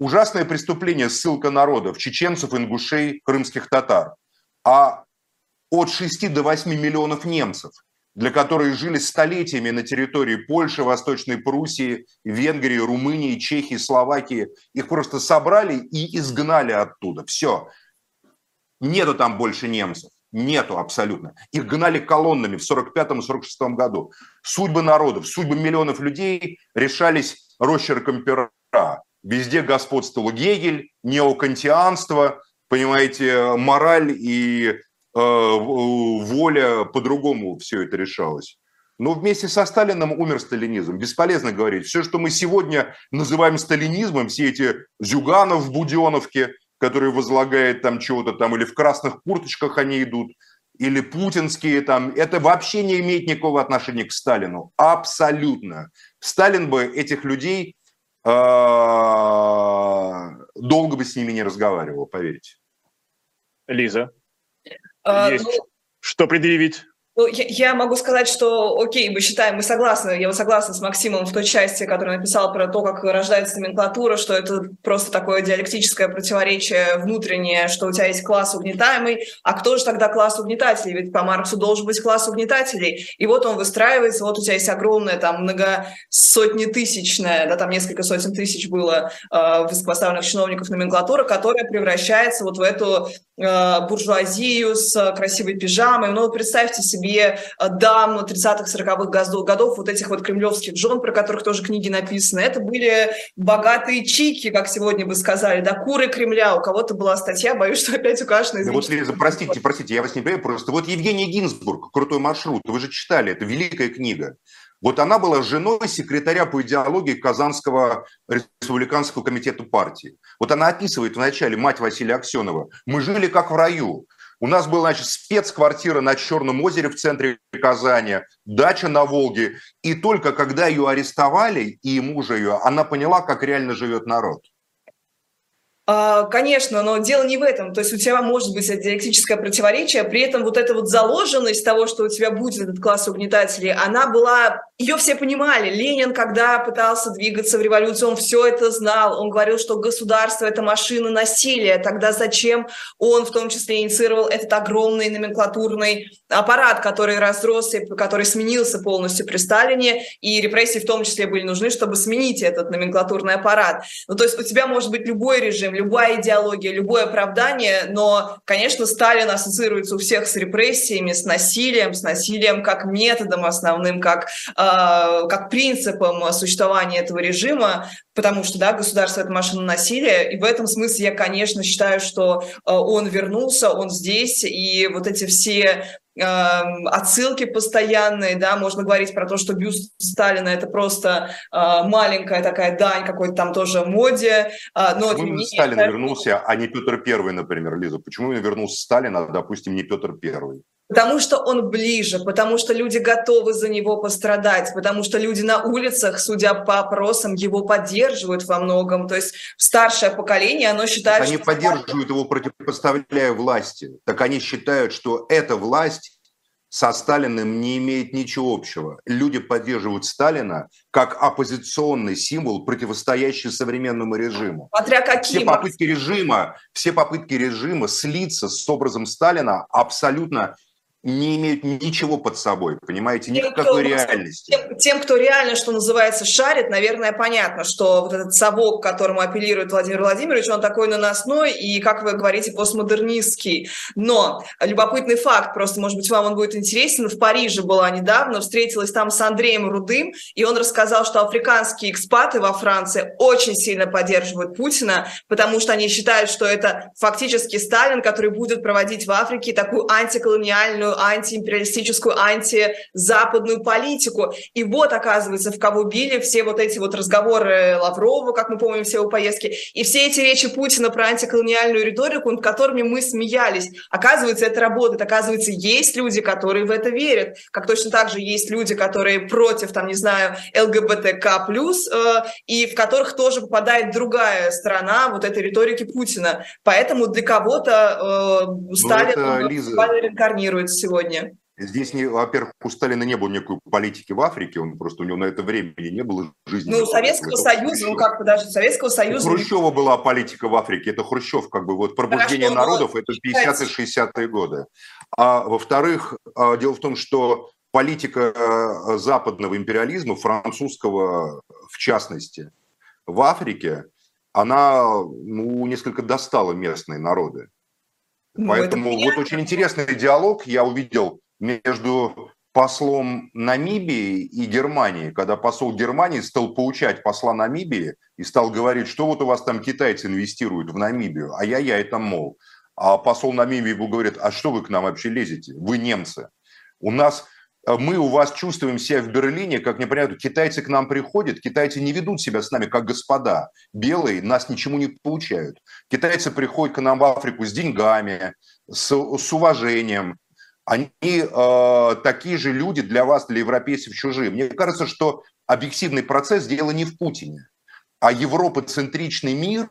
Ужасное преступление, ссылка народов, чеченцев, ингушей, крымских татар. А от 6 до 8 миллионов немцев, для которых жили столетиями на территории Польши, Восточной Пруссии, Венгрии, Румынии, Чехии, Словакии, их просто собрали и изгнали оттуда. Все. Нету там больше немцев. Нету абсолютно. Их гнали колоннами в 45-46 году. Судьбы народов, судьбы миллионов людей решались росчерком пера. Везде господствовал Гегель, неокантианство, понимаете, мораль и э, воля по-другому все это решалось. Но вместе со Сталином умер сталинизм. Бесполезно говорить. Все, что мы сегодня называем сталинизмом, все эти Зюганов в Буденовке, которые возлагают там чего-то там, или в красных курточках они идут, или путинские там, это вообще не имеет никакого отношения к Сталину. Абсолютно. Сталин бы этих людей долго бы с ними не разговаривал, поверьте. Лиза, а, есть ну, что предъявить? Ну, я, могу сказать, что, окей, мы считаем, мы согласны, я согласна с Максимом в той части, которую написал про то, как рождается номенклатура, что это просто такое диалектическое противоречие внутреннее, что у тебя есть класс угнетаемый, а кто же тогда класс угнетателей? Ведь по Марксу должен быть класс угнетателей. И вот он выстраивается, вот у тебя есть огромное, там, много сотни тысячное, да, там несколько сотен тысяч было э, высокопоставленных чиновников номенклатуры, которая превращается вот в эту э, буржуазию с красивой пижамой. Ну, представьте себе, себе э, дам 30-х, 40-х годов, вот этих вот кремлевских жен, про которых тоже книги написаны. Это были богатые чики, как сегодня бы сказали, да, куры Кремля. У кого-то была статья, боюсь, что опять у каждого из да Вот, Лиза, простите, простите, я вас не понимаю, просто вот Евгений Гинзбург, «Крутой маршрут», вы же читали, это великая книга. Вот она была женой секретаря по идеологии Казанского республиканского комитета партии. Вот она описывает вначале мать Василия Аксенова. Мы жили как в раю. У нас была, значит, спецквартира на Черном озере в центре Казани, дача на Волге. И только когда ее арестовали, и мужа ее, она поняла, как реально живет народ. А, конечно, но дело не в этом. То есть у тебя может быть диалектическое противоречие, при этом вот эта вот заложенность того, что у тебя будет этот класс угнетателей, она была ее все понимали. Ленин, когда пытался двигаться в революцию, он все это знал. Он говорил, что государство – это машина насилия. Тогда зачем он в том числе инициировал этот огромный номенклатурный аппарат, который разросся, который сменился полностью при Сталине, и репрессии в том числе были нужны, чтобы сменить этот номенклатурный аппарат. Ну, то есть у тебя может быть любой режим, любая идеология, любое оправдание, но, конечно, Сталин ассоциируется у всех с репрессиями, с насилием, с насилием как методом основным, как э, как принципом существования этого режима, потому что да, государство – это машина насилия, и в этом смысле я, конечно, считаю, что а, он вернулся, он здесь, и вот эти все отсылки постоянные, да, можно говорить про то, что бюст Сталина это просто э, маленькая такая дань какой-то там тоже моде. Э, но Почему Сталин вернулся, а не Петр Первый, например, Лиза? Почему вернулся Сталин, а, допустим, не Петр Первый? Потому что он ближе, потому что люди готовы за него пострадать, потому что люди на улицах, судя по опросам, его поддерживают во многом. То есть старшее поколение, оно считает, они что... Поддерживают его, противопоставляя власти. Так они считают, что эта власть со Сталиным не имеет ничего общего. Люди поддерживают Сталина как оппозиционный символ, противостоящий современному режиму. Смотря каким. Все попытки режима, все попытки режима слиться с образом Сталина абсолютно не имеют ничего под собой, понимаете, никакой тем, реальности. Тем, тем, кто реально, что называется, шарит, наверное, понятно, что вот этот совок, к которому апеллирует Владимир Владимирович, он такой наносной и, как вы говорите, постмодернистский. Но любопытный факт, просто, может быть, вам он будет интересен, в Париже была недавно, встретилась там с Андреем Рудым, и он рассказал, что африканские экспаты во Франции очень сильно поддерживают Путина, потому что они считают, что это фактически Сталин, который будет проводить в Африке такую антиколониальную западную антиимпериалистическую, антизападную политику. И вот, оказывается, в кого били все вот эти вот разговоры Лаврова, как мы помним, все его поездки, и все эти речи Путина про антиколониальную риторику, над которыми мы смеялись. Оказывается, это работает. Оказывается, есть люди, которые в это верят. Как точно так же есть люди, которые против, там, не знаю, ЛГБТК+, э, и в которых тоже попадает другая сторона вот этой риторики Путина. Поэтому для кого-то э, Сталин ну, это, Лиза, реинкарнируется сегодня? Здесь, не, во-первых, у Сталина не было никакой политики в Африке, он просто у него на это времени не было жизни. Ну, у Советского Союза, ну как подожди, Советского Союза... У Хрущева была политика в Африке, это Хрущев, как бы вот пробуждение народов, это 50-е, 60-е годы. А во-вторых, а, дело в том, что политика а, западного империализма, французского в частности, в Африке, она ну, несколько достала местные народы. Ну, Поэтому вот очень интересный диалог я увидел между послом Намибии и Германии, когда посол Германии стал поучать посла Намибии и стал говорить, что вот у вас там китайцы инвестируют в Намибию, а я, я это мол. А посол Намибии ему говорит, а что вы к нам вообще лезете? Вы немцы. У нас мы у вас чувствуем себя в Берлине, как непонятно, китайцы к нам приходят, китайцы не ведут себя с нами как господа. Белые нас ничему не получают. Китайцы приходят к нам в Африку с деньгами, с, с уважением. Они э, такие же люди для вас, для европейцев, чужие. Мне кажется, что объективный процесс дело не в Путине, а европоцентричный мир,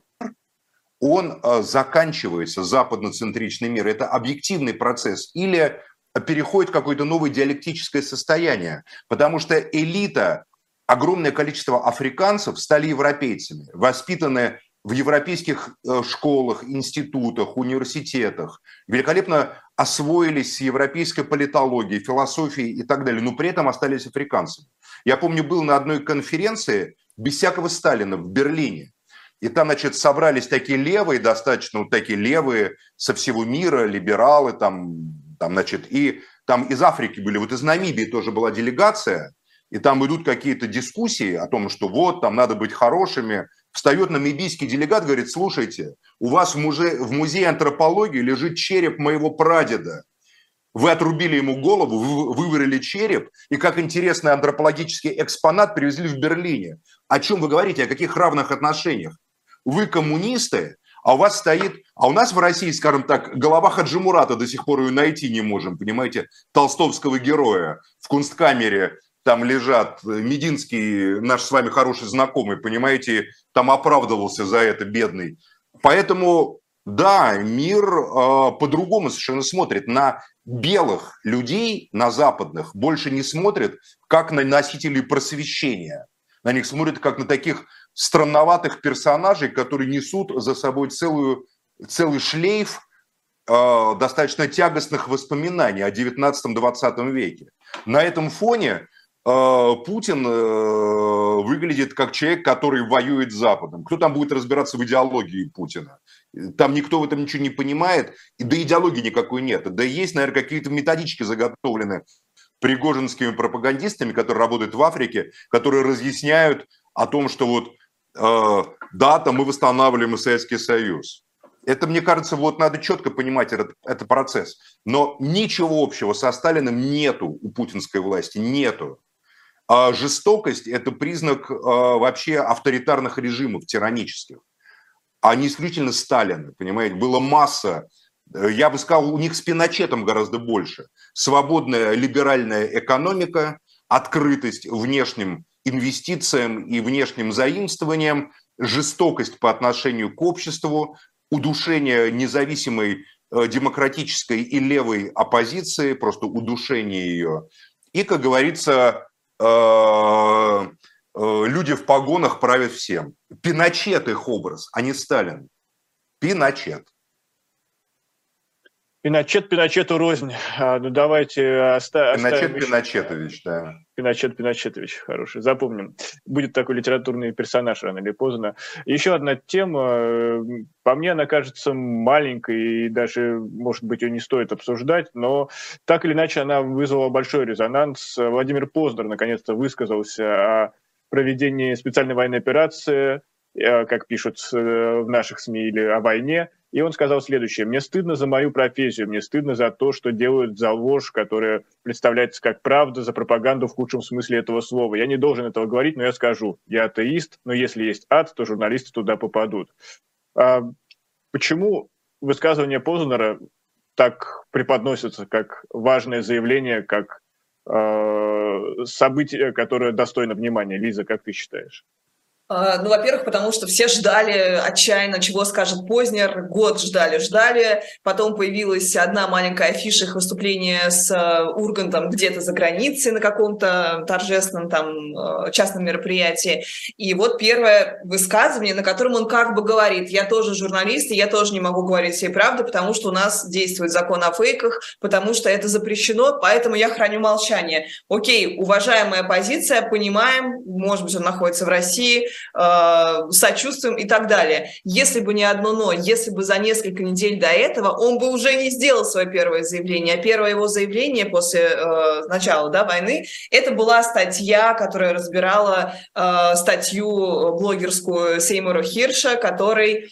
он э, заканчивается, западноцентричный мир. Это объективный процесс. Или переходит в какое-то новое диалектическое состояние, потому что элита, огромное количество африканцев стали европейцами, воспитанные в европейских э, школах, институтах, университетах, великолепно освоились с европейской политологией, философией и так далее, но при этом остались африканцами. Я помню, был на одной конференции без всякого Сталина в Берлине, и там, значит, собрались такие левые, достаточно вот такие левые со всего мира, либералы, там, там, значит, и там из Африки были, вот из Намибии тоже была делегация, и там идут какие-то дискуссии о том, что вот, там надо быть хорошими. Встает намибийский делегат, говорит, слушайте, у вас в, музе... в музее антропологии лежит череп моего прадеда. Вы отрубили ему голову, вы выварили череп, и как интересный антропологический экспонат привезли в Берлине. О чем вы говорите, о каких равных отношениях? Вы коммунисты, а у вас стоит, а у нас в России, скажем так, голова Хаджимурата до сих пор ее найти не можем, понимаете, толстовского героя в кунсткамере там лежат, Мединский, наш с вами хороший знакомый, понимаете, там оправдывался за это бедный. Поэтому, да, мир э, по-другому совершенно смотрит на белых людей, на западных, больше не смотрит как на носителей просвещения. На них смотрят как на таких странноватых персонажей, которые несут за собой целую, целый шлейф э, достаточно тягостных воспоминаний о 19-20 веке. На этом фоне э, Путин э, выглядит как человек, который воюет с Западом. Кто там будет разбираться в идеологии Путина? Там никто в этом ничего не понимает, и да идеологии никакой нет. Да есть, наверное, какие-то методички заготовлены пригожинскими пропагандистами, которые работают в Африке, которые разъясняют о том, что вот Э, дата, мы восстанавливаем Советский Союз. Это, мне кажется, вот надо четко понимать этот, этот процесс. Но ничего общего со Сталиным нету у путинской власти, нету. А жестокость – это признак а, вообще авторитарных режимов, тиранических. А не исключительно Сталина, понимаете? Была масса, э, я бы сказал, у них с Пиночетом гораздо больше. Свободная либеральная экономика, открытость внешним инвестициям и внешним заимствованиям, жестокость по отношению к обществу, удушение независимой э, демократической и левой оппозиции, просто удушение ее. И, как говорится, э, э, люди в погонах правят всем. Пиночет их образ, а не Сталин. Пиночет. Пиночет Пиночету рознь. А, ну давайте оста- Пиночет еще... Пиночетович, да. Пиночет Пиночетович, хороший, запомним. Будет такой литературный персонаж рано или поздно. Еще одна тема, по мне она кажется маленькой, и даже, может быть, ее не стоит обсуждать, но так или иначе она вызвала большой резонанс. Владимир Познер наконец-то высказался о проведении специальной военной операции, э, как пишут э, в наших СМИ, или о войне – и он сказал следующее. «Мне стыдно за мою профессию, мне стыдно за то, что делают за ложь, которая представляется как правда, за пропаганду в худшем смысле этого слова. Я не должен этого говорить, но я скажу. Я атеист, но если есть ад, то журналисты туда попадут». А почему высказывание Познера так преподносится как важное заявление, как э, событие, которое достойно внимания? Лиза, как ты считаешь? А, ну, во-первых, потому что все ждали отчаянно, чего скажет Познер. Год ждали, ждали. Потом появилась одна маленькая афиша их выступления с э, Ургантом где-то за границей на каком-то торжественном там э, частном мероприятии. И вот первое высказывание, на котором он как бы говорит, я тоже журналист, и я тоже не могу говорить всей правды, потому что у нас действует закон о фейках, потому что это запрещено, поэтому я храню молчание. Окей, уважаемая позиция, понимаем, может быть, он находится в России, э, сочувствуем и так далее. Если бы не одно «но», если бы за несколько недель до этого он бы уже не сделал свое первое заявление, а первое его заявление после э, начала да, войны, это была статья, которая разбирала э, статью блогерскую Сеймура Хирша, который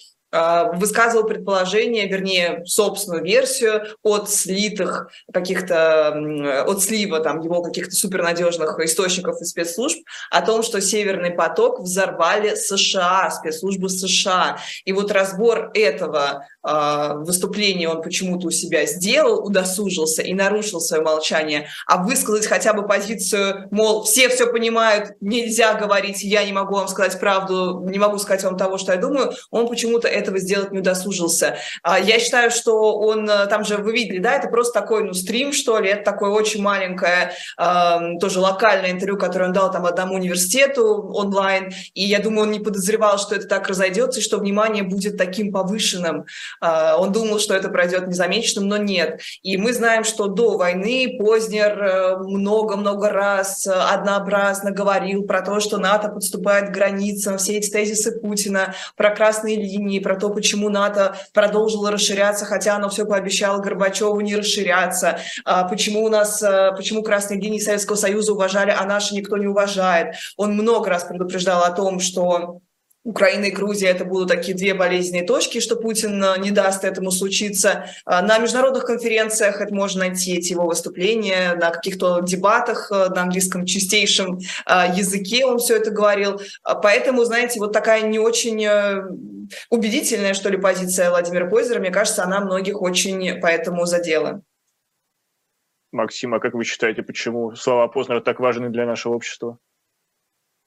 высказывал предположение, вернее, собственную версию от слитых каких-то, от слива там его каких-то супернадежных источников и спецслужб о том, что Северный поток взорвали США, спецслужбы США. И вот разбор этого э, выступления он почему-то у себя сделал, удосужился и нарушил свое молчание, а высказать хотя бы позицию, мол, все все понимают, нельзя говорить, я не могу вам сказать правду, не могу сказать вам того, что я думаю, он почему-то этого сделать не удосужился. А, я считаю, что он, э, там же вы видели, да, это просто такой, ну, стрим, что ли, это такое очень маленькое, тоже локальное интервью, которое он дал там одному университету онлайн, и я думаю, он не подозревал, что это так разойдется, и что внимание будет таким повышенным. Он думал, что это пройдет незамеченным, но нет. И мы знаем, что до войны Познер много-много раз однообразно говорил про то, что НАТО подступает к границам, все эти тезисы Путина про красные линии, про то, почему НАТО продолжило расширяться, хотя оно все пообещало Горбачеву не расширяться, почему у нас, почему красные линии Советского Союза уважали, а наши никто не уважает. Он много раз предупреждал о том, что Украина и Грузия это будут такие две болезненные точки, что Путин э, не даст этому случиться. А на международных конференциях это можно найти эти его выступления, на каких-то дебатах э, на английском чистейшем э, языке он все это говорил. А поэтому, знаете, вот такая не очень убедительная, что ли, позиция Владимира Пойзера, мне кажется, она многих очень поэтому задела. Максим, а как вы считаете, почему слова Познера так важны для нашего общества?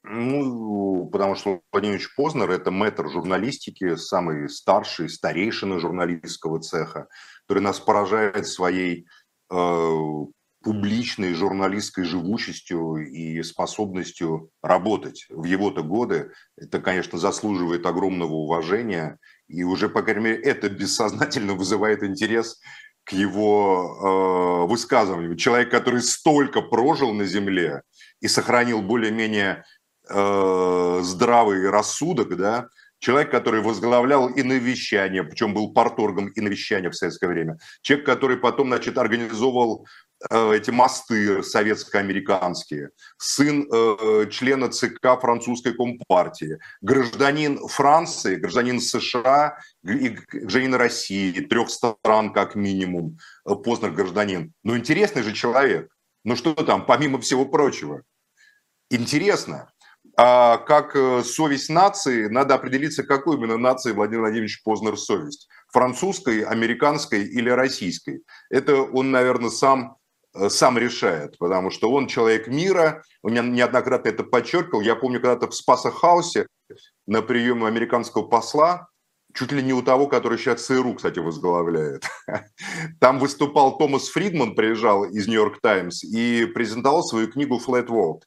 Ну, потому что Владимир Познер – это мэтр журналистики, самый старший, старейшина журналистского цеха, который нас поражает своей э, публичной журналистской живучестью и способностью работать в его-то годы. Это, конечно, заслуживает огромного уважения. И уже, по крайней мере, это бессознательно вызывает интерес к его э, высказыванию. Человек, который столько прожил на Земле и сохранил более-менее э, здравый рассудок, да, человек, который возглавлял и навещание, причем был порторгом и навещания в советское время, человек, который потом, значит, организовывал э, эти мосты советско-американские, сын э, члена ЦК французской компартии, гражданин Франции, гражданин США и гражданин России, трех стран как минимум, э, Познер гражданин. Но интересный же человек. Ну что там, помимо всего прочего? Интересно. А как э, совесть нации, надо определиться, какой именно нации Владимир Владимирович Познер совесть. Французской, американской или российской. Это он, наверное, сам, э, сам решает, потому что он человек мира, он неоднократно это подчеркивал. Я помню, когда-то в Спасахаусе на приеме американского посла, чуть ли не у того, который сейчас ЦРУ, кстати, возглавляет. Там выступал Томас Фридман, приезжал из Нью-Йорк Таймс и презентовал свою книгу «Flat World»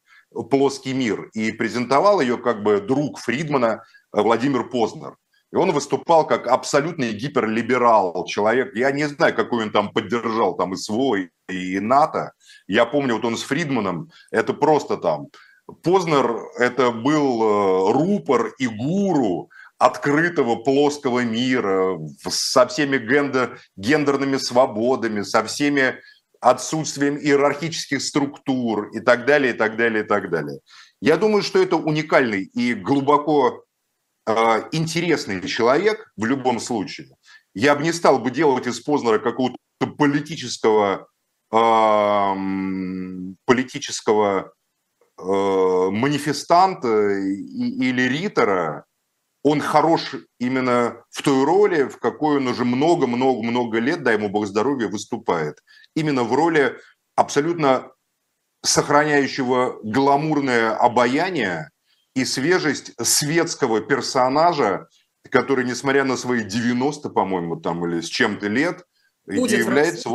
плоский мир. И презентовал ее как бы друг Фридмана э, Владимир Познер. И он выступал как абсолютный гиперлиберал, человек. Я не знаю, какой он там поддержал, там и свой, и НАТО. Я помню, вот он с Фридманом, это просто там... Познер – это был э, рупор и гуру открытого плоского мира со всеми гендер, гендерными свободами, со всеми отсутствием иерархических структур и так далее, и так далее, и так далее. Я думаю, что это уникальный и глубоко э, интересный человек в любом случае. Я бы не стал бы делать из Познера какого-то политического, э, политического э, манифестанта или ритора, он хорош именно в той роли, в какой он уже много-много-много лет, дай ему бог здоровья, выступает. Именно в роли абсолютно сохраняющего гламурное обаяние и свежесть светского персонажа, который, несмотря на свои 90, по-моему, там или с чем-то лет, будет является...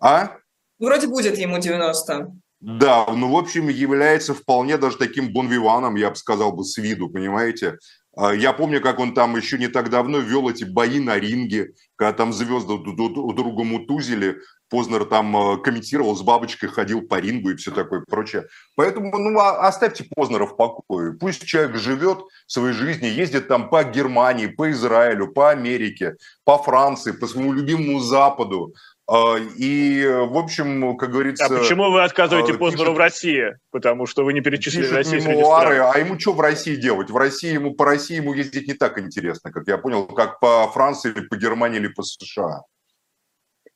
А? Вроде будет ему 90. Да, ну, в общем, является вполне даже таким бонвиваном, я бы сказал бы, с виду, понимаете? А, я помню, как он там еще не так давно вел эти бои на ринге, когда там звезды друг другу мутузили, Познер там э, комментировал, с бабочкой ходил по рингу и все такое прочее. Поэтому ну, а, оставьте Познера в покое. Пусть человек живет своей жизнью, ездит там по Германии, по Израилю, по Америке, по Франции, по своему любимому Западу. А, и, в общем, как говорится... А почему вы отказываете а, Познеру пишет, в России? Потому что вы не перечислили Россию мемуары, А ему что в России делать? В России ему, по России ему ездить не так интересно, как я понял, как по Франции или по Германии или по США.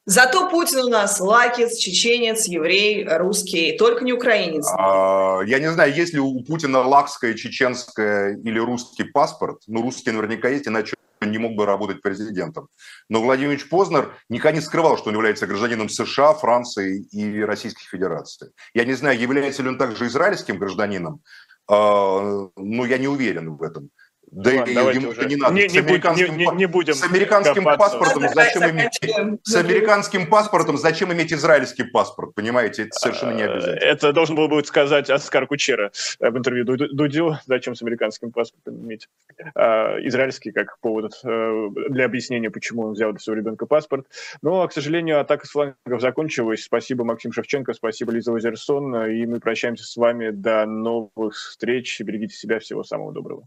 Зато Путин у нас лакец, чеченец, еврей, русский, только не украинец. А, я не знаю, есть ли у Путина лакское, чеченское или русский паспорт. Ну, русский наверняка есть, иначе не мог бы работать президентом. Но Владимир Познер никогда не скрывал, что он является гражданином США, Франции и Российской Федерации. Я не знаю, является ли он также израильским гражданином, а, но я не уверен в этом. Да Ладно, ему уже. не надо. Не, с американским, не, не, не будем с американским паспортом зачем иметь, с американским паспортом зачем иметь израильский паспорт, понимаете? Это совершенно не обязательно. Это должен был бы сказать Оскар Кучера в интервью Дудю, зачем с американским паспортом иметь а, израильский как повод э, для объяснения, почему он взял для своего ребенка паспорт. Но, к сожалению, атака с флангов закончилась. Спасибо, Максим Шевченко, спасибо, Лиза Озерсон. И мы прощаемся с вами до новых встреч. Берегите себя. Всего самого доброго.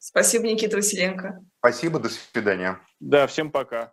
Спасибо, Никита Василенко. Спасибо, до свидания. Да, всем пока.